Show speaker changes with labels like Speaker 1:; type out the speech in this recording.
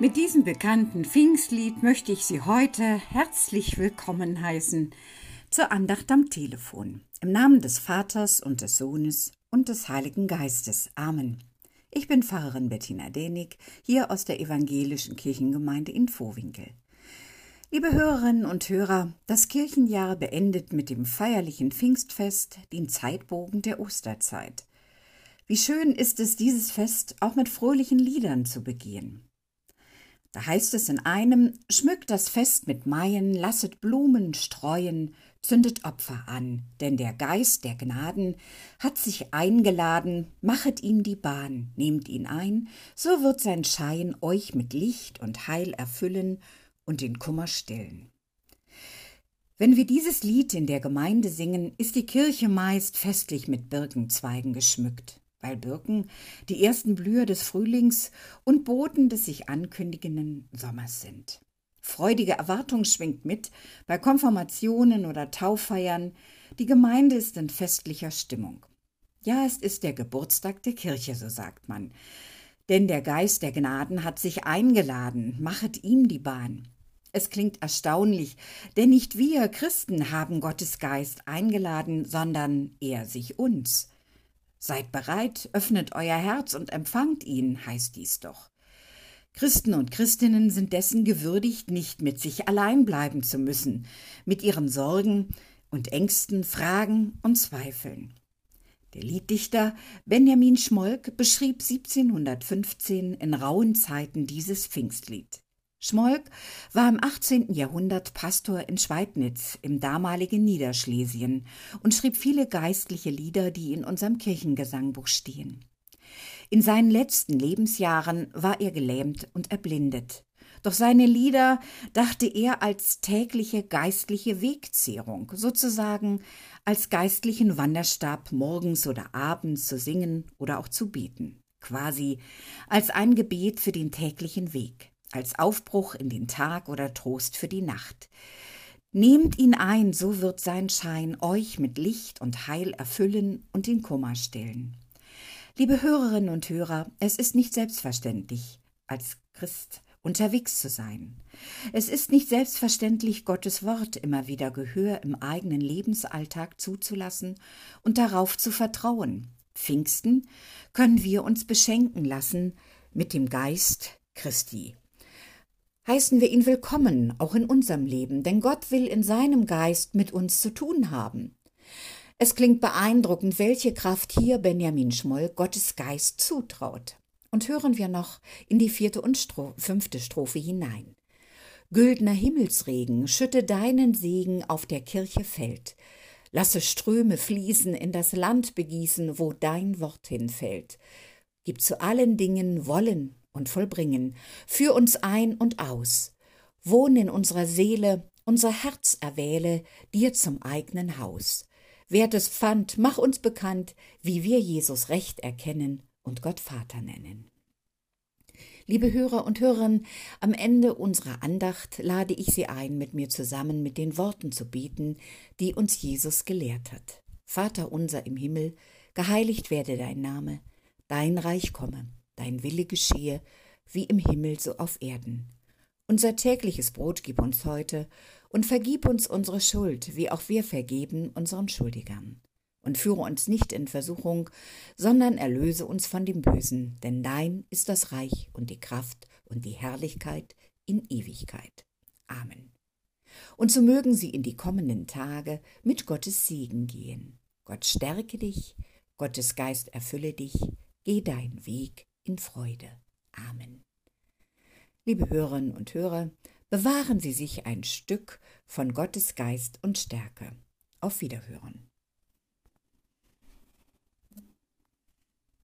Speaker 1: Mit diesem bekannten Pfingstlied möchte ich Sie heute herzlich willkommen heißen zur Andacht am Telefon. Im Namen des Vaters und des Sohnes und des Heiligen Geistes. Amen. Ich bin Pfarrerin Bettina Denig, hier aus der evangelischen Kirchengemeinde in Vohwinkel. Liebe Hörerinnen und Hörer, das Kirchenjahr beendet mit dem feierlichen Pfingstfest den Zeitbogen der Osterzeit. Wie schön ist es, dieses Fest auch mit fröhlichen Liedern zu begehen. Da heißt es in einem, schmückt das Fest mit Maien, lasset Blumen streuen, zündet Opfer an, denn der Geist der Gnaden hat sich eingeladen, machet ihm die Bahn, nehmt ihn ein, so wird sein Schein euch mit Licht und Heil erfüllen und den Kummer stillen. Wenn wir dieses Lied in der Gemeinde singen, ist die Kirche meist festlich mit Birkenzweigen geschmückt weil Birken die ersten Blüher des Frühlings und Boten des sich ankündigenden Sommers sind. Freudige Erwartung schwingt mit bei Konfirmationen oder Tauffeiern. Die Gemeinde ist in festlicher Stimmung. Ja, es ist der Geburtstag der Kirche, so sagt man. Denn der Geist der Gnaden hat sich eingeladen, machet ihm die Bahn. Es klingt erstaunlich, denn nicht wir Christen haben Gottes Geist eingeladen, sondern er sich uns. Seid bereit, öffnet euer Herz und empfangt ihn, heißt dies doch. Christen und Christinnen sind dessen gewürdigt, nicht mit sich allein bleiben zu müssen, mit ihren Sorgen und Ängsten, Fragen und Zweifeln. Der Lieddichter Benjamin Schmolk beschrieb 1715 in rauen Zeiten dieses Pfingstlied. Schmolk war im 18. Jahrhundert Pastor in Schweidnitz im damaligen Niederschlesien und schrieb viele geistliche Lieder, die in unserem Kirchengesangbuch stehen. In seinen letzten Lebensjahren war er gelähmt und erblindet. Doch seine Lieder dachte er als tägliche geistliche Wegzehrung, sozusagen als geistlichen Wanderstab morgens oder abends zu singen oder auch zu beten, quasi als ein Gebet für den täglichen Weg als Aufbruch in den Tag oder Trost für die Nacht. Nehmt ihn ein, so wird sein Schein euch mit Licht und Heil erfüllen und den Kummer stillen. Liebe Hörerinnen und Hörer, es ist nicht selbstverständlich, als Christ unterwegs zu sein. Es ist nicht selbstverständlich, Gottes Wort immer wieder Gehör im eigenen Lebensalltag zuzulassen und darauf zu vertrauen. Pfingsten können wir uns beschenken lassen mit dem Geist Christi heißen wir ihn willkommen, auch in unserem Leben, denn Gott will in seinem Geist mit uns zu tun haben. Es klingt beeindruckend, welche Kraft hier Benjamin Schmoll Gottes Geist zutraut. Und hören wir noch in die vierte und Stro fünfte Strophe hinein. Güldner Himmelsregen, schütte deinen Segen auf der Kirche fällt. Lasse Ströme fließen, in das Land begießen, wo dein Wort hinfällt. Gib zu allen Dingen Wollen und vollbringen. Führ uns ein und aus. Wohn in unserer Seele, unser Herz erwähle, dir zum eigenen Haus. Wertes Pfand, mach uns bekannt, wie wir Jesus recht erkennen und Gott Vater nennen. Liebe Hörer und Hörerinnen, am Ende unserer Andacht lade ich Sie ein, mit mir zusammen mit den Worten zu beten, die uns Jesus gelehrt hat. Vater unser im Himmel, geheiligt werde dein Name, dein Reich komme dein Wille geschehe, wie im Himmel so auf Erden. Unser tägliches Brot gib uns heute und vergib uns unsere Schuld, wie auch wir vergeben unseren Schuldigern. Und führe uns nicht in Versuchung, sondern erlöse uns von dem Bösen, denn dein ist das Reich und die Kraft und die Herrlichkeit in Ewigkeit. Amen. Und so mögen sie in die kommenden Tage mit Gottes Segen gehen. Gott stärke dich, Gottes Geist erfülle dich, geh deinen Weg in Freude. Amen. Liebe Hörerinnen und Hörer, bewahren Sie sich ein Stück von Gottes Geist und Stärke. Auf Wiederhören.